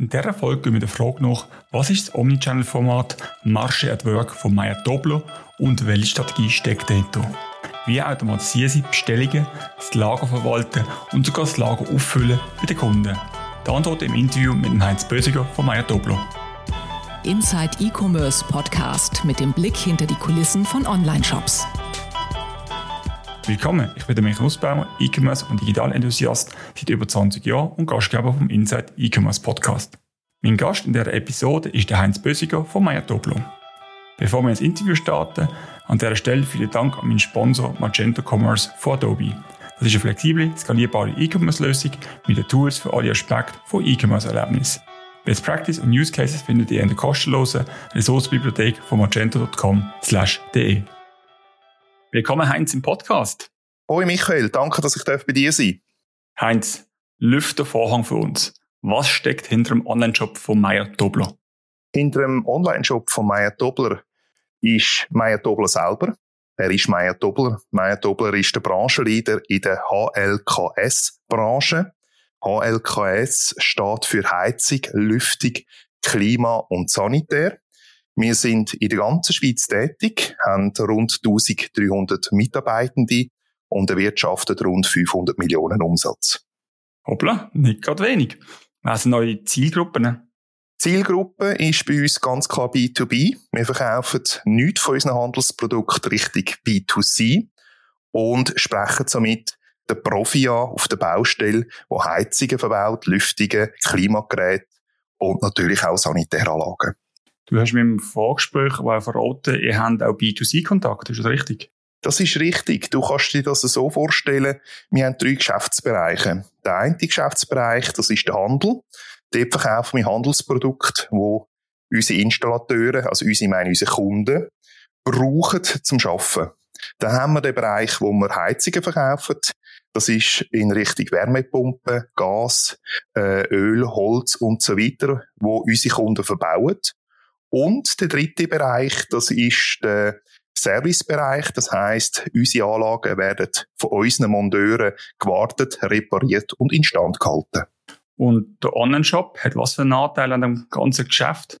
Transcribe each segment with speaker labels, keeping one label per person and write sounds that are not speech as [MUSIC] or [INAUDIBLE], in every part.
Speaker 1: In dieser Folge gehen wir der Frage nach, was ist das Omnichannel-Format Marche at Work von Maya Doblo und welche Strategie steckt dahinter? Wie automatisieren Sie Bestellungen, das Lager verwalten und sogar das Lager auffüllen bei den Kunden? Die Antwort im Interview mit Heinz Bösiger von Maya Doblo.
Speaker 2: Inside E-Commerce Podcast mit dem Blick hinter die Kulissen von Online-Shops.
Speaker 1: Willkommen, ich bin Michael Nussbaumer, E-Commerce und Digital-Enthusiast seit über 20 Jahren und Gastgeber vom Inside E-Commerce Podcast. Mein Gast in dieser Episode ist der Heinz Bösiger von Maya Doblo. Bevor wir ins Interview starten, an dieser Stelle vielen Dank an meinen Sponsor Magento Commerce von Adobe. Das ist eine flexible, skalierbare E-Commerce-Lösung mit den Tools für alle Aspekte von E-Commerce-Erlebnis. Best Practice und Use Cases findet ihr in der kostenlosen Ressourcenbibliothek von magento.com/de. Willkommen, Heinz, im Podcast.
Speaker 3: Hoi, Michael. Danke, dass ich bei dir sein
Speaker 1: Heinz, lüfte Vorhang für uns. Was steckt hinter dem Online-Shop von Meier Dobler?
Speaker 3: Hinter dem Online-Shop von Meier Dobler ist Meier Dobler selber. Er ist Meier Dobler. Meier Dobler ist der Branchenleader in der HLKS-Branche. HLKS steht für Heizung, Lüftung, Klima und Sanitär. Wir sind in der ganzen Schweiz tätig, haben rund 1300 Mitarbeitende und erwirtschaften rund 500 Millionen Umsatz.
Speaker 1: Hoppla, nicht gerade wenig. Was sind neue Zielgruppen?
Speaker 3: Zielgruppe ist bei uns ganz klar B2B. Wir verkaufen nichts von unseren Handelsprodukten richtig B2C und sprechen somit den Profi an auf der Baustelle, wo Heizungen verbaut, Lüftungen, Klimageräte und natürlich auch Sanitäranlagen.
Speaker 1: Du hast mir im Vorgespräch auch verraten, ihr habt auch B2C-Kontakt, ist das richtig?
Speaker 3: Das ist richtig. Du kannst dir das so vorstellen, wir haben drei Geschäftsbereiche. Der eine Geschäftsbereich, das ist der Handel. Dort verkaufen wir Handelsprodukte, wo unsere Installateure, also unsere, meine unsere Kunden, brauchen zum Arbeiten. Dann haben wir den Bereich, wo wir Heizungen verkaufen. Das ist in Richtung Wärmepumpe, Gas, äh, Öl, Holz und so weiter, wo unsere Kunden verbauen. Und der dritte Bereich, das ist der Servicebereich. Das heißt, unsere Anlagen werden von unseren Monteuren gewartet, repariert und instand gehalten.
Speaker 1: Und der Online-Shop hat was für einen Anteil an dem ganzen Geschäft?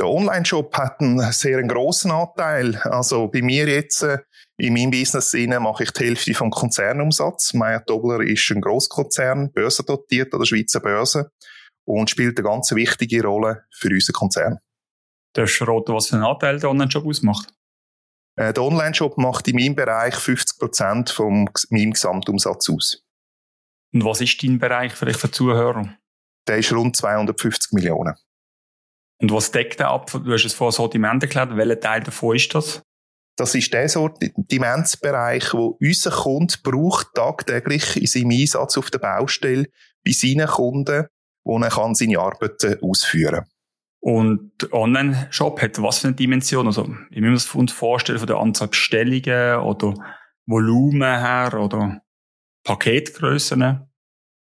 Speaker 3: Der Online-Shop hat einen sehr grossen Anteil. Also bei mir jetzt äh, in meinem Business mache ich die Hälfte vom Konzernumsatz. Meyer Dobler ist ein Grosskonzern, börsendotiert an der Schweizer Börse und spielt eine ganz wichtige Rolle für unseren Konzern.
Speaker 1: Darfst du verraten, was für einen Anteil der Online-Shop ausmacht?
Speaker 3: Äh, der Online-Shop macht in meinem Bereich 50 Prozent von meinem Gesamtumsatz aus.
Speaker 1: Und was ist dein Bereich vielleicht für Zuhörer?
Speaker 3: Der ist rund 250 Millionen.
Speaker 1: Und was deckt der ab? Du hast es vorhin Sortiment erklärt. Welcher Teil davon ist das?
Speaker 3: Das ist der Sortimentsbereich, wo unser Kunde braucht tagtäglich in seinem Einsatz auf der Baustelle bei seinen Kunden, wo er kann seine Arbeiten ausführen kann.
Speaker 1: Und der Online-Shop hat was für eine Dimension? Also, ich muss mir uns vorstellen, von der Anzahl Bestellungen oder Volumen her oder Paketgrößen?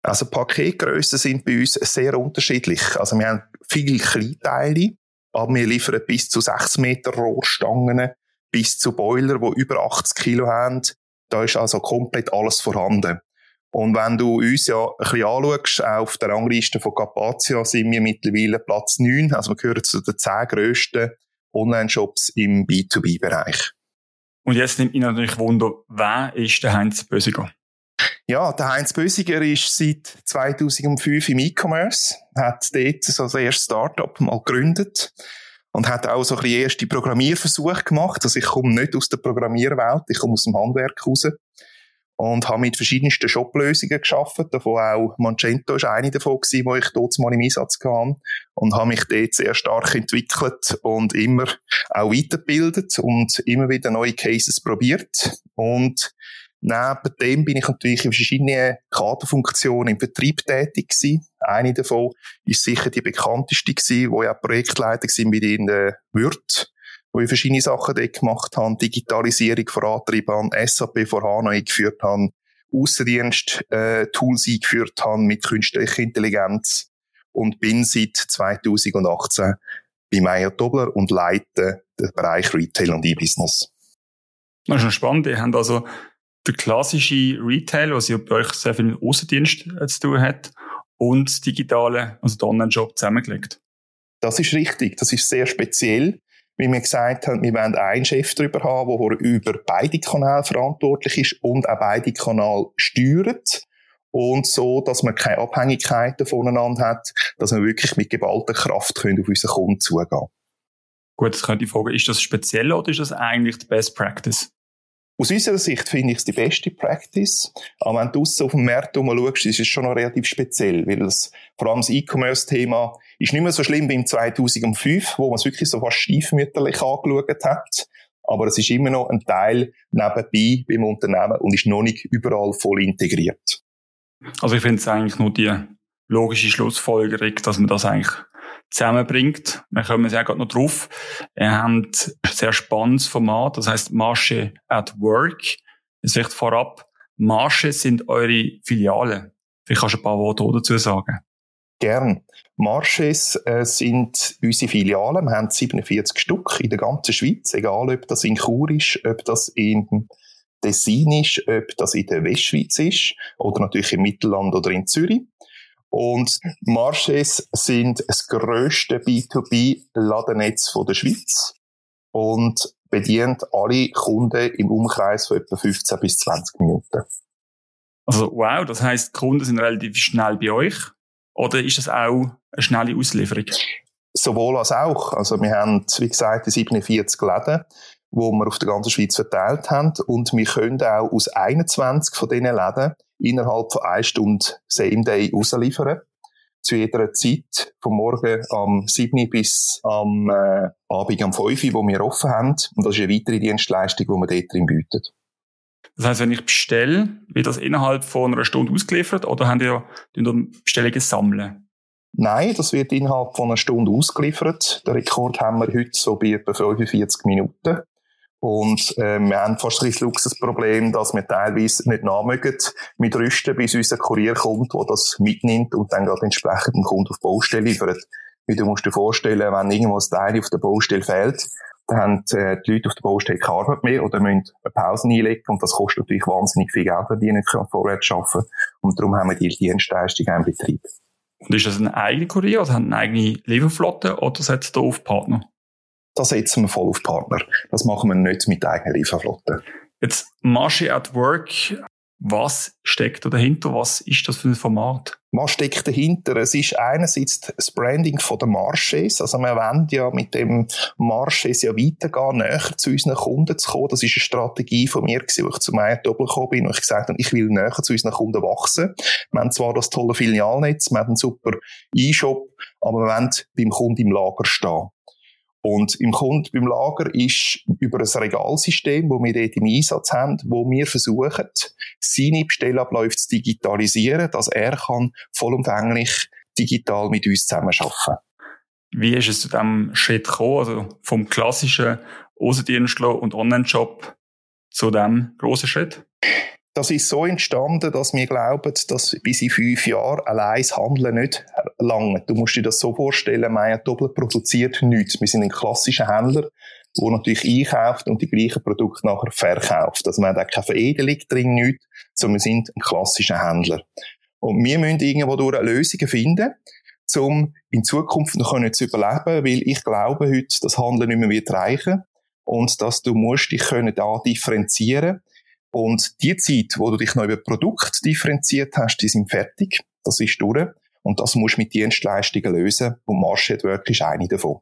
Speaker 3: Also Paketgrößen sind bei uns sehr unterschiedlich. Also wir haben viele Kleinteile, aber wir liefern bis zu 6 Meter Rohrstangen, bis zu Boiler, die über 80 Kilo haben. Da ist also komplett alles vorhanden. Und wenn du uns ja ein bisschen anschaust, auf der Rangliste von Capazia sind wir mittlerweile Platz 9. Also wir gehören zu den 10 grössten Online-Shops im B2B-Bereich.
Speaker 1: Und jetzt nimmt mich natürlich Wunder, wer ist der Heinz Bösiger?
Speaker 3: Ja, der Heinz Bösiger ist seit 2005 im E-Commerce, hat dort so das erste Startup mal gegründet und hat auch so ein bisschen erste Programmierversuche gemacht. Also ich komme nicht aus der Programmierwelt, ich komme aus dem Handwerk raus und habe mit verschiedensten Shop-Lösungen geschaffen. Davon auch Magento ist eine davon gewesen, wo ich dort mal im Einsatz hatte. Und habe mich dort sehr stark entwickelt und immer auch weitergebildet und immer wieder neue Cases probiert. Und Neben dem bin ich natürlich in verschiedenen Kaderfunktionen im Vertrieb tätig gewesen. Eine davon ist sicher die bekannteste gewesen, wo ja Projektleiter sind mit in der Wirt, wo ich verschiedene Sachen dort gemacht habe, Digitalisierung vorantrieben habe, SAP vor HANA eingeführt habe, Außendienst äh, eingeführt habe mit künstlicher Intelligenz und bin seit 2018 bei Meyer Dobler und leite den Bereich Retail und E-Business.
Speaker 1: Das ist schon spannend. Ihr habt also der klassische Retail, was ja bei euch sehr viel mit Außendienst äh, zu tun hat, und das Digitale, also den Online-Shop zusammengelegt.
Speaker 3: Das ist richtig. Das ist sehr speziell. Wie wir gesagt haben, wir wollen einen Chef darüber haben, der über beide Kanäle verantwortlich ist und auch beide Kanäle steuert. Und so, dass man keine Abhängigkeiten voneinander hat, dass wir wirklich mit geballter Kraft auf unseren Kunden zugehen
Speaker 1: Gut, jetzt könnte ich fragen, ist das speziell oder ist das eigentlich die Best Practice?
Speaker 3: Aus unserer Sicht finde ich es die beste Practice. Aber wenn du auf dem Markt schaust, ist es schon noch relativ speziell, weil das, vor allem das E-Commerce-Thema ist nicht mehr so schlimm wie im 2005, wo man es wirklich so fast stiefmütterlich angeschaut hat. Aber es ist immer noch ein Teil nebenbei beim Unternehmen und ist noch nicht überall voll integriert.
Speaker 1: Also ich finde es eigentlich nur die logische Schlussfolgerung, dass man das eigentlich zusammenbringt. Wir kommen sehr gerade noch drauf. Ihr habt ein sehr spannendes Format, das heißt Marche at Work. Es wird vorab, Marche sind eure Filialen. Vielleicht kannst du ein paar Worte dazu sagen.
Speaker 3: Gern. Marches äh, sind unsere Filialen. Wir haben 47 Stück in der ganzen Schweiz, egal ob das in Chur ist, ob das in Tessin ist, ob das in der Westschweiz ist oder natürlich im Mittelland oder in Zürich. Und Marches sind das grösste B2B-Ladennetz der Schweiz und bedient alle Kunden im Umkreis von etwa 15 bis 20 Minuten.
Speaker 1: Also wow, das heißt, die Kunden sind relativ schnell bei euch oder ist das auch eine schnelle Auslieferung?
Speaker 3: Sowohl als auch. Also wir haben, wie gesagt, 47 Läden, wo wir auf der ganzen Schweiz verteilt haben und wir können auch aus 21 von diesen Läden innerhalb von einer Stunde Same Day ausliefern. Zu jeder Zeit, vom Morgen am 7 bis am äh, Abend am 5 wo wir offen haben. Und das ist eine weitere Dienstleistung, die man dort drin bietet.
Speaker 1: Das heißt, wenn ich bestelle, wird das innerhalb von einer Stunde ausgeliefert oder haben ihr Bestellungen sammeln?
Speaker 3: Nein, das wird innerhalb von einer Stunde ausgeliefert. Den Rekord haben wir heute so bei etwa 45 Minuten. Und äh, wir haben fast das Luxusproblem, dass wir teilweise nicht nachmögen mit Rüsten, bis unser Kurier kommt, der das mitnimmt und dann gerade entsprechend dem Kunden auf die Baustelle liefert. Wie du musst dir vorstellen, wenn irgendwo ein Teil auf der Baustelle fehlt, dann haben äh, die Leute auf der Baustelle keine Arbeit mehr oder müssen eine Pause einlegen und das kostet natürlich wahnsinnig viel Geld, wenn die nicht vorwärts arbeiten Und darum haben wir die Dienstleistung im Betrieb.
Speaker 1: Und ist das ein eigener Kurier oder haben eine eigene Lieferflotte oder setzt ihr auf Partner?
Speaker 3: Da setzen wir voll auf Partner. Das machen wir nicht mit der eigenen Lieferflotte.
Speaker 1: Jetzt Masche at Work. Was steckt da dahinter? Was ist das für ein Format?
Speaker 3: Was steckt dahinter? Es ist einerseits das Branding von der Marches. Also wir wollen ja mit dem Marches ja weitergehen, näher zu unseren Kunden zu kommen. Das ist eine Strategie von mir, wo ich zu meinem Doppel gekommen bin und ich gesagt habe, ich will näher zu unseren Kunden wachsen. Wir haben zwar das tolle Filialnetz, wir haben einen super E-Shop, aber wir wollen beim Kunden im Lager stehen. Und im Kunden beim Lager ist über ein Regalsystem, wo wir dort im Einsatz haben, wo wir versuchen, seine Bestellabläufe zu digitalisieren, dass er kann vollumfänglich digital mit uns zusammenarbeiten
Speaker 1: Wie ist es zu diesem Schritt gekommen, also vom klassischen Außendienst und Online-Shop zu diesem grossen Schritt?
Speaker 3: Das ist so entstanden, dass wir glauben, dass bis in fünf Jahren allein das Handeln nicht lange. Du musst dir das so vorstellen, Maya Doppel produziert nichts. Wir sind ein klassischer Händler, der natürlich einkauft und die gleichen Produkte nachher verkauft. Also wir haben auch keine Veredelung drin, nichts, sondern wir sind ein klassischer Händler. Und wir müssen irgendwo durch Lösungen finden, um in Zukunft noch zu überleben, weil ich glaube heute, das Handeln nicht mehr wird reichen und dass du musst dich können da differenzieren und die Zeit, wo du dich noch über Produkt differenziert hast, die sind fertig. Das ist durch. Und das musst du mit Dienstleistungen lösen. Und Market Work ist eine davon.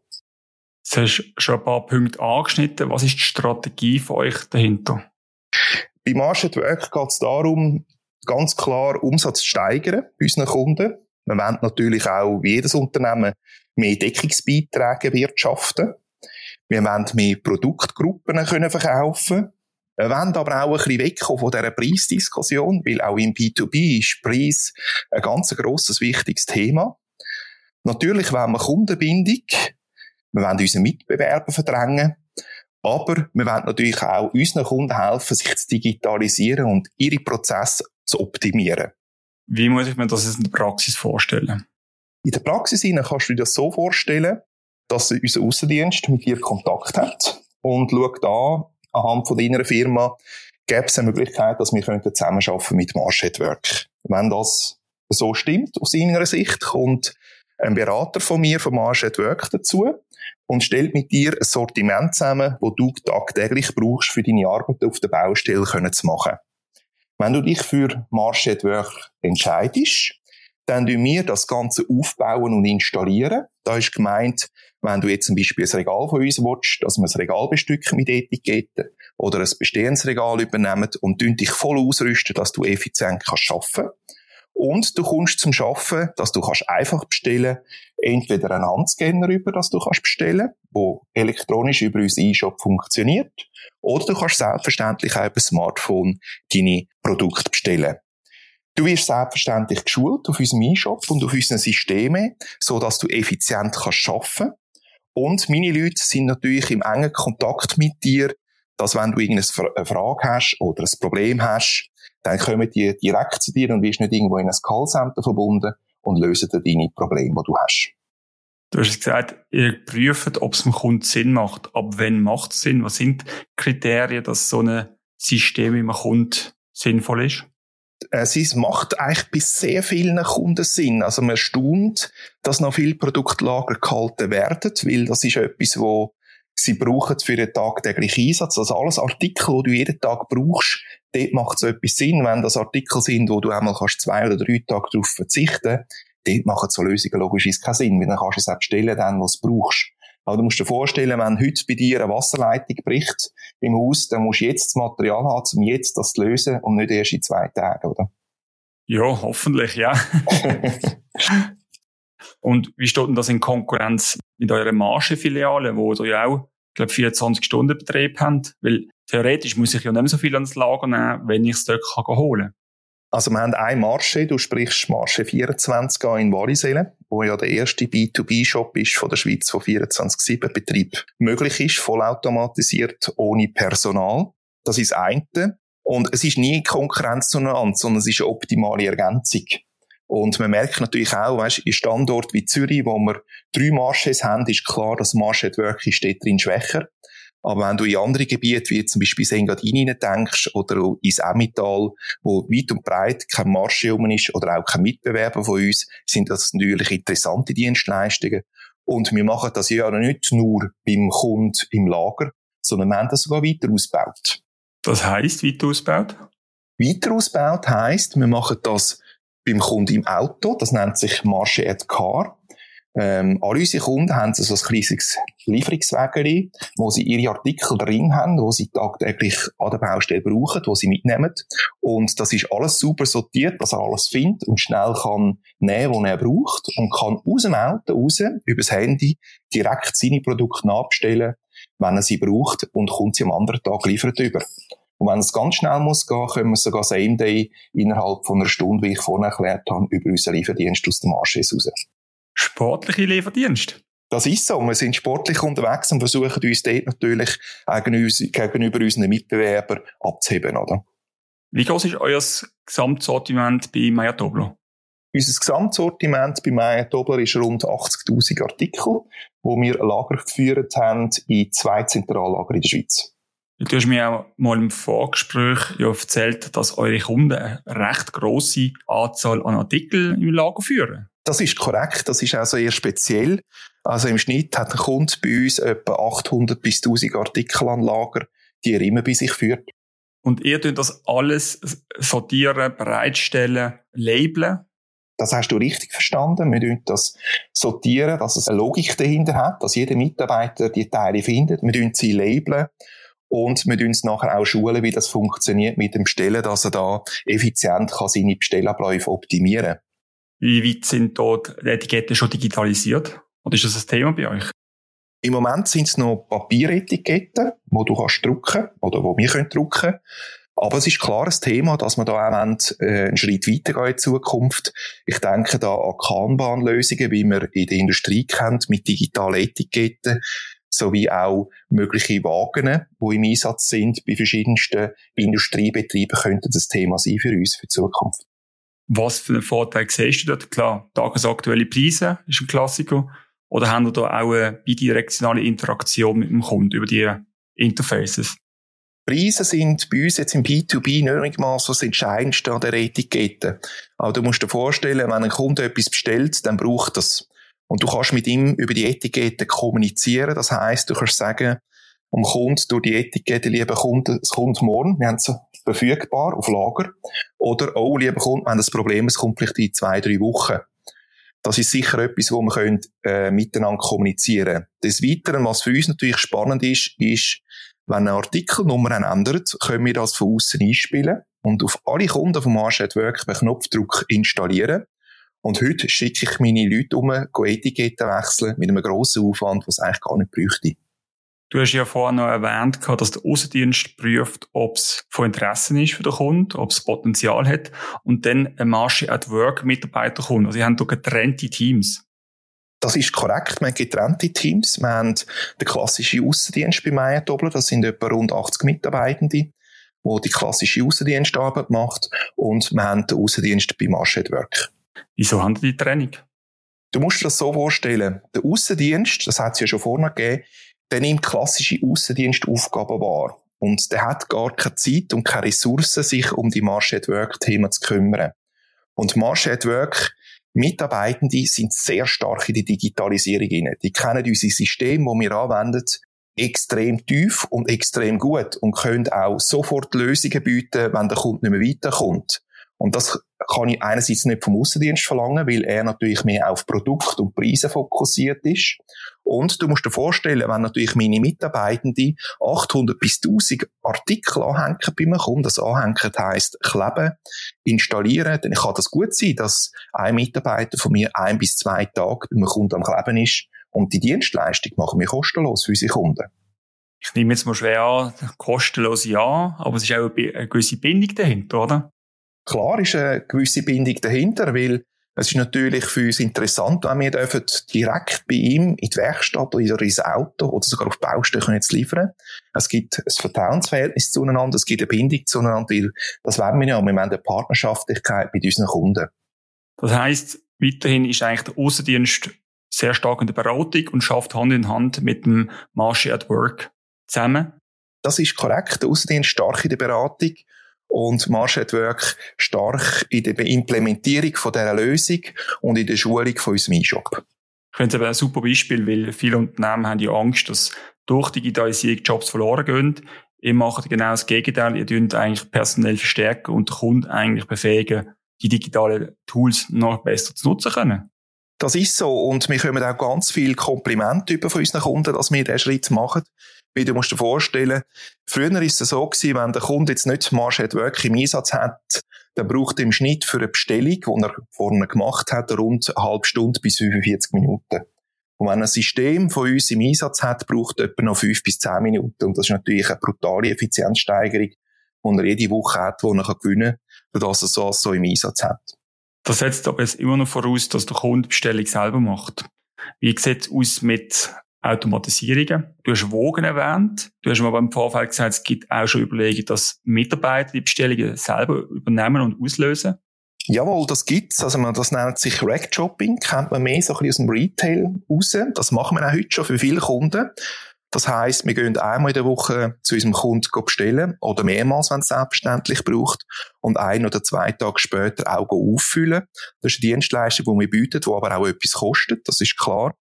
Speaker 1: Du hast schon ein paar Punkte angeschnitten. Was ist die Strategie von euch dahinter?
Speaker 3: Bei Market Work geht es darum, ganz klar Umsatz zu steigern bei unseren Kunden. Wir wollen natürlich auch, wie jedes Unternehmen, mehr Deckungsbeiträge wirtschaften. Wir wollen mehr Produktgruppen können verkaufen wollen aber auch ein bisschen wegkommen von dieser Preisdiskussion, weil auch im B2B ist Preis ein ganz grosses, wichtiges Thema. Natürlich wollen wir Kundenbindung, wir wollen unsere Mitbewerber verdrängen, aber wir wollen natürlich auch unseren Kunden helfen, sich zu digitalisieren und ihre Prozesse zu optimieren.
Speaker 1: Wie muss ich mir das in der Praxis vorstellen?
Speaker 3: In der Praxis kannst du dir das so vorstellen, dass unser Außendienst mit dir Kontakt hat und schaut an, anhand von deiner Firma, gäbe es eine Möglichkeit, dass wir zusammenarbeiten mit Marsh at Work. Wenn das so stimmt aus seiner Sicht, kommt ein Berater von mir, vom Marsh at Work, dazu und stellt mit dir ein Sortiment zusammen, das du tagtäglich brauchst, für deine Arbeit auf der Baustelle zu machen. Wenn du dich für Marsh at Work entscheidest, dann tun wir das Ganze aufbauen und installieren. Da ist gemeint, wenn du jetzt zum Beispiel ein Regal von uns willst, dass wir ein Regal bestücken mit Etiketten oder ein bestehendes Regal übernehmen und dich voll ausrüsten, dass du effizient kannst arbeiten und du kommst zum Schaffen, dass du kannst einfach bestellen, entweder einen Handscanner über, dass du kannst bestellen, wo elektronisch über unseren E-Shop funktioniert, oder du kannst selbstverständlich auch über Smartphone deine Produkte bestellen. Du wirst selbstverständlich geschult auf unserem E-Shop und auf unseren Systemen, so dass du effizient kannst arbeiten. Und meine Leute sind natürlich im engen Kontakt mit dir, dass wenn du irgendeine Frage hast oder ein Problem hast, dann kommen die direkt zu dir und wirst nicht irgendwo in ein Callcenter verbunden und lösen dir deine Probleme, die du hast.
Speaker 1: Du hast gesagt, ihr prüft, ob es dem Kunden Sinn macht. Ab wann macht es Sinn? Was sind Kriterien, dass so ein System im Kunden sinnvoll ist?
Speaker 3: Es macht eigentlich bei sehr vielen Kunden Sinn. Also man staunt, dass noch viele Produktlager gehalten werden, weil das ist etwas, wo sie brauchen für den tagtäglichen Einsatz. Also alles Artikel, die du jeden Tag brauchst, dort macht so etwas Sinn. Wenn das Artikel sind, wo du einmal kannst zwei oder drei Tage darauf verzichten dort machen so Lösungen logischerweise keinen Sinn, weil dann kannst du es auch bestellen, dann, was du brauchst. Aber du musst dir vorstellen, wenn heute bei dir eine Wasserleitung bricht im Haus, dann musst du jetzt das Material haben, um jetzt das zu lösen und nicht erst in zwei Tagen, oder?
Speaker 1: Ja, hoffentlich, ja. [LAUGHS] und wie steht denn das in Konkurrenz mit eurer Margenfiliale, wo ihr ja auch, ich glaube, 24 Stunden Betrieb habt? Weil theoretisch muss ich ja nicht mehr so viel ans Lager nehmen, wenn ich es dort kann holen kann.
Speaker 3: Also wir haben eine Marche, du sprichst Marche 24 in Wallisellen, wo ja der erste B2B-Shop ist von der Schweiz, wo 24-7 Betrieb möglich ist, vollautomatisiert, ohne Personal. Das ist das eine. Und es ist nie Konkurrenz zueinander, sondern es ist eine optimale Ergänzung. Und man merkt natürlich auch, weißt, in Standort wie Zürich, wo wir drei Marches haben, ist klar, dass Marche wirklich steht drin schwächer. Aber wenn du in andere Gebiete, wie zum Beispiel Engadin denkst oder ins Emmental, wo weit und breit kein Marsch rum ist oder auch kein Mitbewerber von uns, sind das natürlich interessante Dienstleistungen. Und wir machen das ja nicht nur beim Kunden im Lager, sondern wir haben das sogar weiter ausgebaut.
Speaker 1: Das heisst, weiter ausgebaut?
Speaker 3: Weiter ausgebaut heisst, wir machen das beim Kunden im Auto, das nennt sich Marche at Car. Ähm, alle unsere Kunden haben so ein kleines Lieferungswägeli, wo sie ihre Artikel drin haben, wo sie tagtäglich an der Baustelle brauchen, wo sie mitnehmen. Und das ist alles super sortiert, dass er alles findet und schnell kann nehmen, was er braucht und kann aus dem Auto raus, übers Handy, direkt seine Produkte nachbestellen, wenn er sie braucht und kommt sie am anderen Tag liefert über. Und wenn es ganz schnell muss gehen, können wir sogar Same Day innerhalb von einer Stunde, wie ich vorhin erklärt habe, über unseren Lieferdienst aus dem Anschluss raus
Speaker 1: sportliche Lieferdienst.
Speaker 3: Das ist so. Wir sind sportlich unterwegs und versuchen uns dort natürlich gegenüber unseren Mitbewerbern abzuheben, oder?
Speaker 1: Wie groß ist euer Gesamtsortiment bei Maya Dobler?
Speaker 3: Unser Gesamtsortiment bei Maya Dobler ist rund 80.000 Artikel, wo wir Lager geführt haben in zwei Zentrallager in der Schweiz.
Speaker 1: Du hast mir auch mal im Vorgespräch ja erzählt, dass eure Kunden eine recht grosse Anzahl an Artikeln im Lager führen.
Speaker 3: Das ist korrekt, das ist also eher speziell. Also im Schnitt hat ein Kunde bei uns etwa 800 bis 1000 Artikel an Lager, die er immer bei sich führt.
Speaker 1: Und ihr tut das alles sortieren, bereitstellen, labeln?
Speaker 3: Das hast du richtig verstanden. Wir tun das sortieren, dass es eine Logik dahinter hat, dass jeder Mitarbeiter die Teile findet. Wir tun sie labeln und wir uns nachher auch schulen, wie das funktioniert mit dem Bestellen, dass er da effizient kann seine Bestellabläufe optimieren kann.
Speaker 1: Wie weit sind dort die Etiketten schon digitalisiert? Oder ist das ein Thema bei euch?
Speaker 3: Im Moment sind es noch Papieretiketten, wo du kannst drucken oder wo wir können drucken. Aber es ist klar ein Thema, dass wir da auch äh, einen Schritt weitergehen in Zukunft. Ich denke da an Kanban-Lösungen, wie wir in der Industrie kennt, mit digitalen Etiketten, sowie auch mögliche Wagen, die im Einsatz sind bei verschiedensten Industriebetrieben, könnte das Thema sein für uns, für die Zukunft.
Speaker 1: Was für einen Vorteil siehst du dort? Klar, tagesaktuelle Preise ist ein Klassiker. Oder haben wir da auch eine bidirektionale Interaktion mit dem Kunden über die Interfaces?
Speaker 3: Preise sind bei uns jetzt im B2B nicht mal so das Entscheidendste an der Etikette. Aber du musst dir vorstellen, wenn ein Kunde etwas bestellt, dann braucht das. Und du kannst mit ihm über die Etikette kommunizieren. Das heißt, du kannst sagen, um Kunden durch die Etikette, lieber Kunde, es kommt morgen, wir haben es verfügbar auf Lager. Oder, oh, lieber Kunde, haben das Problem, es kommt vielleicht in zwei, drei Wochen. Das ist sicher etwas, wo wir können, äh, miteinander kommunizieren. Des Weiteren, was für uns natürlich spannend ist, ist, wenn eine Artikelnummer ändert, können wir das von außen einspielen und auf alle Kunden vom Marsch Work per Knopfdruck installieren. Und heute schicke ich meine Leute um, Etiketten wechseln, mit einem grossen Aufwand, was es eigentlich gar nicht bräuchte.
Speaker 1: Du hast ja vorhin noch erwähnt, dass der Außendienst prüft, ob es von Interesse ist für den Kunden, ob es Potenzial hat und dann ein Marche at Work Mitarbeiter kommt. Also, sie haben hier getrennte Teams.
Speaker 3: Das ist korrekt. Wir haben getrennte Teams. Wir haben den klassischen Außendienst bei Meier Dobler. Das sind etwa rund 80 Mitarbeitende, wo die klassische Außendienstarbeit macht. Und wir haben den Außendienst bei Marche at Work.
Speaker 1: Wieso haben die Trennung?
Speaker 3: Du musst dir das so vorstellen. Der Außendienst, das hat es ja schon vorne gegeben, der nimmt klassische Außendienstaufgaben wahr. Und der hat gar keine Zeit und keine Ressourcen, sich um die Marsh at Work Themen zu kümmern. Und Marsh at Work Mitarbeitende sind sehr stark in die Digitalisierung hinein. Die kennen unser System, das wir anwenden, extrem tief und extrem gut und können auch sofort Lösungen bieten, wenn der Kunde nicht mehr weiterkommt. Und das kann ich einerseits nicht vom Außendienst verlangen, weil er natürlich mehr auf Produkt und Preise fokussiert ist. Und du musst dir vorstellen, wenn natürlich meine Mitarbeitenden 800 bis 1000 Artikel anhängen bei mir Kunden, das anhängen heisst kleben, installieren, dann kann das gut sein, dass ein Mitarbeiter von mir ein bis zwei Tage bei einem Kunden am Kleben ist und die Dienstleistung machen wir kostenlos für unsere Kunden.
Speaker 1: Ich nehme jetzt mal schwer an, kostenlos ja, aber es ist auch eine gewisse Bindung dahinter, oder?
Speaker 3: Klar ist eine gewisse Bindung dahinter, weil es ist natürlich für uns interessant, wenn wir dürfen direkt bei ihm in die Werkstatt oder ins Auto oder sogar auf die Baustelle können jetzt liefern. Es gibt ein Vertrauensverhältnis zueinander, es gibt eine Bindung zueinander, weil das wollen wir ja. Wir haben eine Partnerschaftlichkeit mit unseren Kunden.
Speaker 1: Das heisst, weiterhin ist eigentlich der Außendienst sehr stark in der Beratung und schafft Hand in Hand mit dem Marche at Work zusammen.
Speaker 3: Das ist korrekt. Der Außendienst stark in der Beratung und Marsh at Work stark in der Implementierung von dieser Lösung und in der Schulung von unserem E-Shop.
Speaker 1: Ich finde es ein super Beispiel, weil viele Unternehmen haben ja Angst, dass durch Digitalisierung Jobs verloren gehen. Ihr macht genau das Gegenteil. Ihr tut eigentlich personell verstärken und den Kunden eigentlich befähigen, die digitalen Tools noch besser zu nutzen können.
Speaker 3: Das ist so. Und wir kommen auch ganz viel Komplimente über von unseren Kunden, dass wir diesen Schritt machen. Weil du musst dir vorstellen, früher ist es so gewesen, wenn der Kunde jetzt nicht Marsch at Work im Einsatz hat, dann braucht er im Schnitt für eine Bestellung, die er vorne gemacht hat, rund eine halbe Stunde bis 45 Minuten. Und wenn ein System von uns im Einsatz hat, braucht er etwa noch fünf bis zehn Minuten. Und das ist natürlich eine brutale Effizienzsteigerung, die er jede Woche hat, die er gewinnen kann, dass er so, so im Einsatz hat.
Speaker 1: Das setzt aber jetzt immer noch voraus, dass der Kunde die Bestellung selber macht. Wie sieht es aus mit Automatisierungen. Du hast Wogen erwähnt. Du hast mir aber im Vorfeld gesagt, es gibt auch schon Überlegungen, dass Mitarbeiter die Bestellungen selber übernehmen und auslösen.
Speaker 3: Jawohl, das gibt's. Also man, das nennt sich Rack-Shopping, kennt man mehr so ein bisschen aus dem Retail raus. Das machen wir auch heute schon für viele Kunden. Das heisst, wir gehen einmal in der Woche zu unserem Kunden bestellen oder mehrmals, wenn es selbstverständlich braucht und ein oder zwei Tage später auch auffüllen. Das ist eine Dienstleistung, die wir bieten, die aber auch etwas kostet, das ist klar.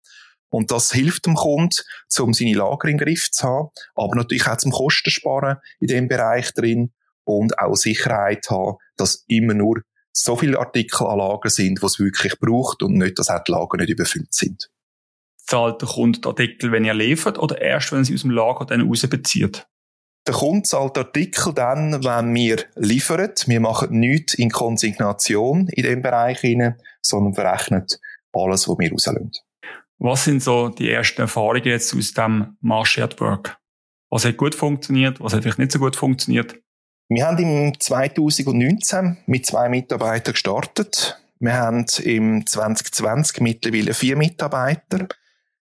Speaker 3: Und das hilft dem Kunden, um seine Lager in den Griff zu haben, aber natürlich auch zum Kostensparen in dem Bereich drin und auch Sicherheit haben, dass immer nur so viele Artikel an Lager sind, was es wirklich braucht und nicht, dass auch die Lager nicht überfüllt sind.
Speaker 1: Zahlt der Kunde den Artikel, wenn er liefert oder erst, wenn er sie aus dem Lager dann rausbezieht?
Speaker 3: Der Kunde zahlt Artikel dann, wenn wir liefern. Wir machen nichts in Konsignation in dem Bereich hinein, sondern verrechnen alles, was wir rauslösen.
Speaker 1: Was sind so die ersten Erfahrungen jetzt aus dem Marche at Work? Was hat gut funktioniert? Was hat vielleicht nicht so gut funktioniert?
Speaker 3: Wir haben im 2019 mit zwei Mitarbeitern gestartet. Wir haben im 2020 mittlerweile vier Mitarbeiter.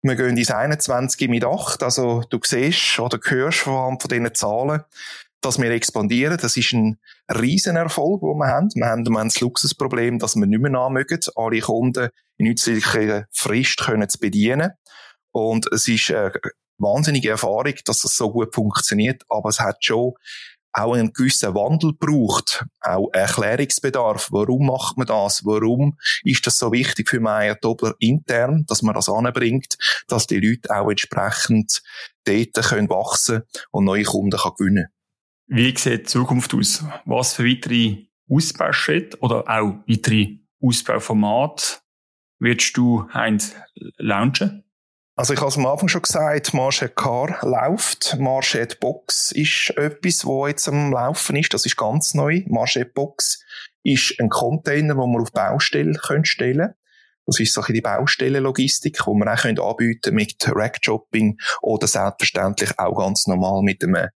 Speaker 3: Wir gehen ins 21 mit acht. Also du siehst oder hörst von, von diesen Zahlen, dass wir expandieren. Das ist ein Riesenerfolg, den wir haben. Wir haben, wir haben das Luxusproblem, dass wir nicht mehr nachmögen, alle Kunden in nützlicher Frist können zu bedienen. Und es ist eine wahnsinnige Erfahrung, dass das so gut funktioniert, aber es hat schon auch einen gewissen Wandel braucht, auch Erklärungsbedarf. Warum macht man das? Warum ist das so wichtig für Meier Dobler intern, dass man das anbringt, dass die Leute auch entsprechend dort können wachsen und neue Kunden gewinnen
Speaker 1: Wie sieht die Zukunft aus? Was für weitere Ausbauschritte oder auch weitere Ausbauformate willst du, Heinz, launchen?
Speaker 3: Also ich habe es am Anfang schon gesagt, Marchet Car läuft. Marchet Box ist etwas, wo jetzt am Laufen ist. Das ist ganz neu. Marchet Box ist ein Container, wo man auf Baustellen stellen können. Das ist so die Baustellenlogistik, wo man auch anbieten mit Rack-Shopping oder selbstverständlich auch ganz normal mit einem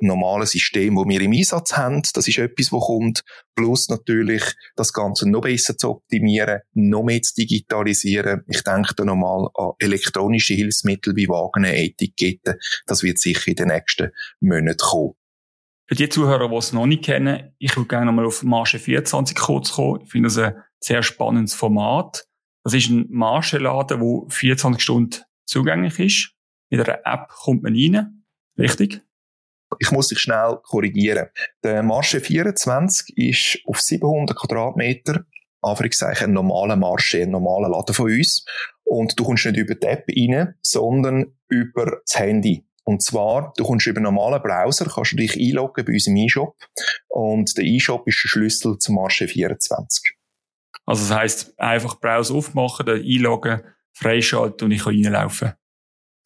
Speaker 3: normale System, wo wir im Einsatz haben. Das ist etwas, was kommt. Plus natürlich das Ganze noch besser zu optimieren, noch mehr zu digitalisieren. Ich denke da nochmal an elektronische Hilfsmittel wie Wagen, Etiketten. Das wird sicher in den nächsten Monaten kommen.
Speaker 1: Für die Zuhörer, die es noch nicht kennen, ich würde gerne nochmal auf Marge 24 kurz kommen. Ich finde das ein sehr spannendes Format. Das ist ein Margenladen, der 24 Stunden zugänglich ist. Mit einer App kommt man rein. Richtig?
Speaker 3: Ich muss dich schnell korrigieren. Der Marche 24 ist auf 700 Quadratmeter, Anführungszeichen, ein normaler Marche, ein normaler Laden von uns. Und du kommst nicht über die App rein, sondern über das Handy. Und zwar, du kommst über einen normalen Browser, kannst du dich einloggen bei uns im E-Shop. Und der E-Shop ist der Schlüssel zum Marche 24.
Speaker 1: Also das heisst, einfach Browser aufmachen, einloggen, freischalten und ich kann reinlaufen.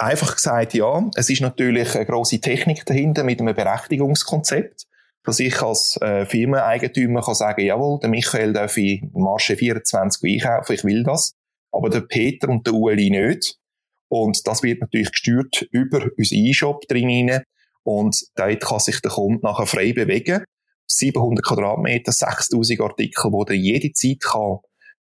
Speaker 3: Einfach gesagt, ja. Es ist natürlich eine grosse Technik dahinter mit einem Berechtigungskonzept, dass ich als äh, Firmeneigentümer kann sagen, jawohl, der Michael darf in Marche 24 einkaufen, ich will das. Aber der Peter und der Ueli nicht. Und das wird natürlich gesteuert über unseren E-Shop drin Und dort kann sich der Kunde nachher frei bewegen. 700 Quadratmeter, 6000 Artikel, wo er jede Zeit kann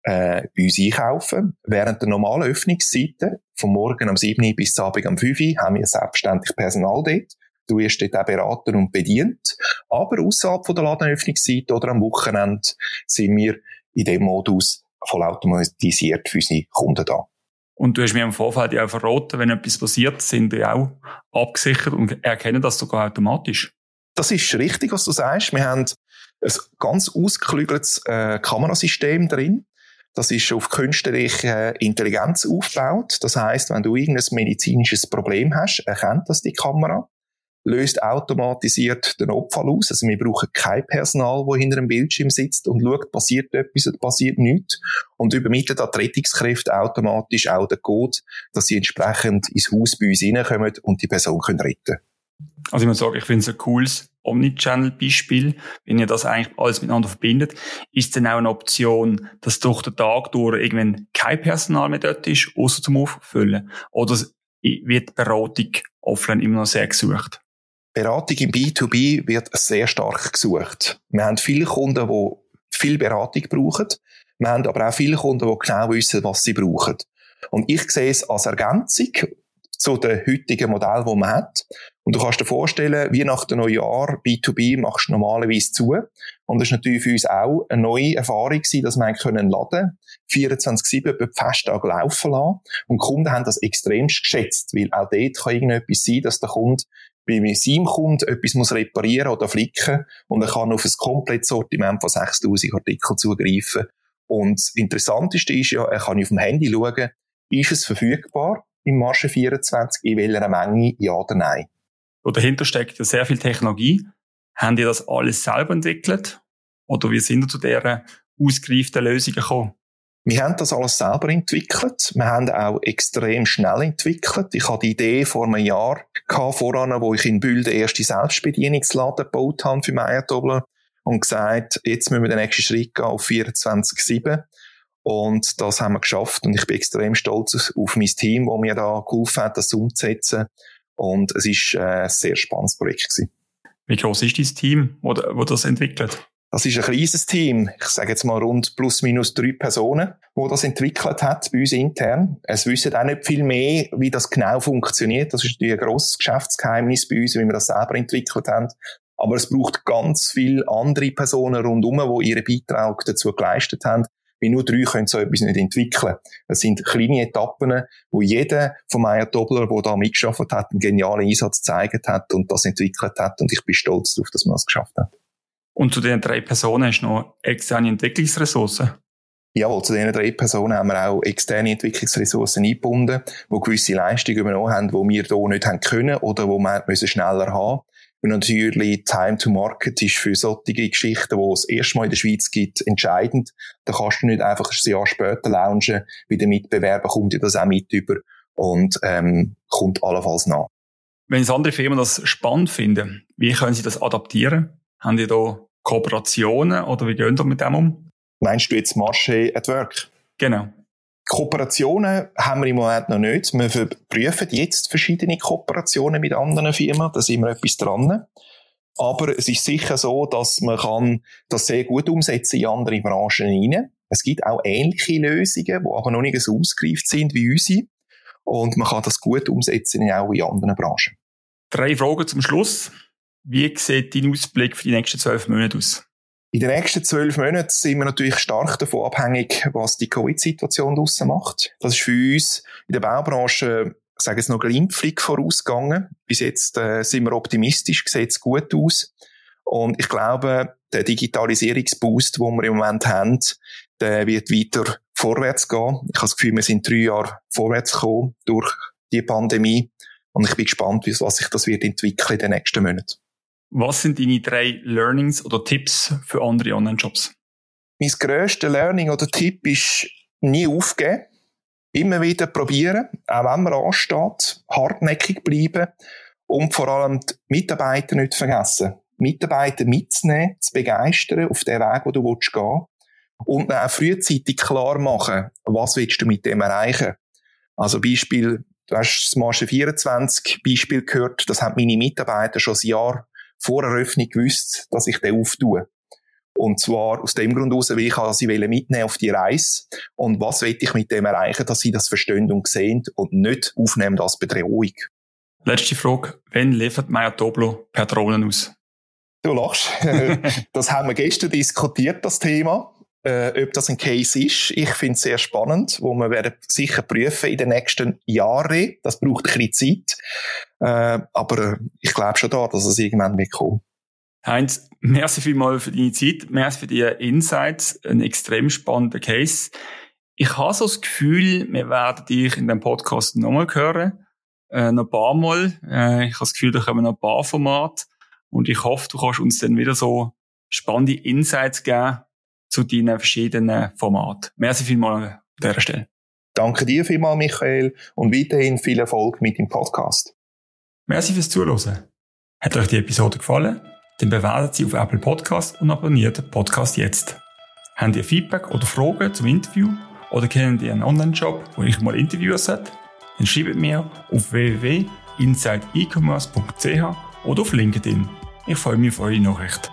Speaker 3: äh, bei uns einkaufen. Während der normalen Öffnungszeiten, vom Morgen am 7 Uhr bis Abend am 5 Uhr, haben wir selbstständig Personal dort. Du wirst dort auch beraten und bedient. Aber außerhalb von der Ladenöffnungszeit oder am Wochenende sind wir in dem Modus vollautomatisiert für unsere Kunden da.
Speaker 1: Und du hast mir im Vorfeld ja auch verraten, wenn etwas passiert, sind wir auch abgesichert und erkennen das sogar automatisch.
Speaker 3: Das ist richtig, was du sagst. Wir haben ein ganz ausgeklügeltes äh, Kamerasystem drin. Das ist auf künstliche Intelligenz aufgebaut. Das heißt, wenn du irgendein medizinisches Problem hast, erkennt das die Kamera, löst automatisiert den Opfer aus. Also wir brauchen kein Personal, wo hinter dem Bildschirm sitzt und schaut, passiert etwas oder passiert nichts. Und übermittelt an die Rettungskräfte automatisch auch den Code, dass sie entsprechend ins Haus bei uns reinkommen und die Person können retten
Speaker 1: Also ich muss sagen, ich finde es ein cooles Omnichannel-Beispiel, wenn ihr das eigentlich alles miteinander verbindet, ist dann auch eine Option, dass durch den Tag durch irgendwann kein Personal mehr dort ist, außer zum Auffüllen? Oder wird Beratung offline immer noch sehr gesucht?
Speaker 3: Beratung im B2B wird sehr stark gesucht. Wir haben viele Kunden, die viel Beratung brauchen. Wir haben aber auch viele Kunden, die genau wissen, was sie brauchen. Und ich sehe es als Ergänzung zu dem heutigen Modell, das man hat. Und du kannst dir vorstellen, wie nach dem Neujahr B2B machst du normalerweise zu. Und das ist natürlich für uns auch eine neue Erfahrung gewesen, dass wir können laden 24-7 über die Festtage laufen lassen. Und die Kunden haben das extremst geschätzt, weil auch dort kann irgendetwas sein, dass der Kunde bei seinem Kunden etwas muss reparieren oder flicken und er kann auf ein komplettes Sortiment von 6000 Artikeln zugreifen. Und das Interessanteste ist ja, er kann auf dem Handy schauen, ist es verfügbar im Marge 24, in welcher Menge, ja oder nein.
Speaker 1: Und dahinter steckt ja sehr viel Technologie. Haben die das alles selber entwickelt? Oder wie sind ihr zu dieser ausgereiften Lösung gekommen?
Speaker 3: Wir haben das alles selber entwickelt. Wir haben auch extrem schnell entwickelt. Ich hatte die Idee vor einem Jahr gehabt, voran, wo ich in Bühl den ersten Selbstbedienungsladen gebaut habe für Meiertobler und gesagt, jetzt müssen wir den nächsten Schritt gehen auf 24-7. Und das haben wir geschafft und ich bin extrem stolz auf mein Team, das mir da geholfen hat, das umzusetzen. Und es ist äh, ein sehr spannendes Projekt gewesen.
Speaker 1: Wie groß ist dein Team, das das entwickelt?
Speaker 3: Das ist ein kleines Team. Ich sage jetzt mal rund plus minus drei Personen, wo das entwickelt hat bei uns intern. Es wissen auch nicht viel mehr, wie das genau funktioniert. Das ist natürlich ein grosses Geschäftsgeheimnis bei uns, wie wir das selber entwickelt haben. Aber es braucht ganz viele andere Personen rundherum, die ihren Beitrag dazu geleistet haben, weil nur drei können so etwas nicht entwickeln. Das sind kleine Etappen, wo jeder von Meyer Dobler, der da mitgeschafft hat, einen genialen Einsatz gezeigt hat und das entwickelt hat und ich bin stolz darauf, dass man das geschafft hat.
Speaker 1: Und zu den drei Personen hast du noch externe Entwicklungsressourcen?
Speaker 3: Jawohl, zu diesen drei Personen haben wir auch externe Entwicklungsressourcen eingebunden, die gewisse Leistungen übernommen haben, die wir hier nicht haben können oder wo wir müssen schneller haben und natürlich Time to Market ist für solche Geschichten, die es erstmal in der Schweiz gibt, entscheidend. Da kannst du nicht einfach ein Jahr später launchen, wie der Mitbewerber kommt dir das auch mit über und ähm, kommt allenfalls nach.
Speaker 1: Wenn jetzt andere Firmen das spannend finden, wie können sie das adaptieren? Haben die da Kooperationen oder wie gehen Sie mit dem um?
Speaker 3: Meinst du jetzt Marché at Work?
Speaker 1: Genau.
Speaker 3: Kooperationen haben wir im Moment noch nicht. Wir prüfen jetzt verschiedene Kooperationen mit anderen Firmen. Da sind wir etwas dran. Aber es ist sicher so, dass man kann das sehr gut umsetzen in andere Branchen hinein. Es gibt auch ähnliche Lösungen, die aber noch nicht so ausgereift sind wie unsere. Und man kann das gut umsetzen auch in anderen Branchen.
Speaker 1: Drei Fragen zum Schluss. Wie sieht dein Ausblick für die nächsten zwölf Monate aus?
Speaker 3: In den nächsten zwölf Monaten sind wir natürlich stark davon abhängig, was die Covid-Situation draussen macht. Das ist für uns in der Baubranche, ich sage jetzt noch glimpflich vorausgegangen. Bis jetzt äh, sind wir optimistisch, sieht es gut aus. Und ich glaube, der Digitalisierungsboost, den wir im Moment haben, der wird weiter vorwärts gehen. Ich habe das Gefühl, wir sind drei Jahre vorwärts gekommen durch die Pandemie. Und ich bin gespannt, was sich das wird entwickeln in den nächsten Monaten.
Speaker 1: Was sind deine drei Learnings oder Tipps für andere Online-Jobs?
Speaker 3: Mein grösstes Learning oder Tipp ist, nie aufgeben. Immer wieder probieren, auch wenn man ansteht, hartnäckig bleiben und vor allem die Mitarbeiter nicht vergessen. Mitarbeiter mitzunehmen, zu begeistern auf den Weg, wo du gehen willst und dann auch frühzeitig klar machen, was willst du mit dem erreichen. Also Beispiel, du hast das Marche 24 Beispiel gehört, das haben meine Mitarbeiter schon ein Jahr vor Eröffnung gewusst, dass ich den auftue. Und zwar aus dem Grund heraus, weil ich sie mitnehmen auf die Reise. Und was will ich mit dem erreichen, dass sie das verstehen und sehen und nicht aufnehmen als Bedrohung.
Speaker 1: Letzte Frage. Wann liefert Maya Doblo per Drohnen aus?
Speaker 3: Du lachst. [LAUGHS] das haben wir gestern diskutiert, das Thema äh, ob das ein Case ist. Ich finde es sehr spannend, wo wir werden sicher prüfen in den nächsten Jahren. Das braucht ein bisschen Zeit. Äh, aber äh, ich glaube schon da, dass es irgendwann wird kommen.
Speaker 1: Heinz, merci vielmals für deine Zeit, merci für die Insights, ein extrem spannender Case. Ich habe so das Gefühl, wir werden dich in dem Podcast nochmal hören, äh, noch ein paar Mal. Äh, ich habe das Gefühl, da kommen noch ein paar Formate und ich hoffe, du kannst uns dann wieder so spannende Insights geben, zu deinen verschiedenen Formaten. Merci vielmals an dieser Stelle.
Speaker 3: Danke dir vielmals, Michael, und weiterhin viel Erfolg mit dem Podcast.
Speaker 1: Merci fürs Zuhören. Hat euch die Episode gefallen? Dann bewertet sie auf Apple Podcast und abonniert den Podcast jetzt. Habt ihr Feedback oder Fragen zum Interview oder kennt ihr einen Online-Job, wo ich mal interviewen sollte? Dann schreibt mir auf www.insideecommerce.ch oder auf LinkedIn. Ich freue mich auf eure Nachricht.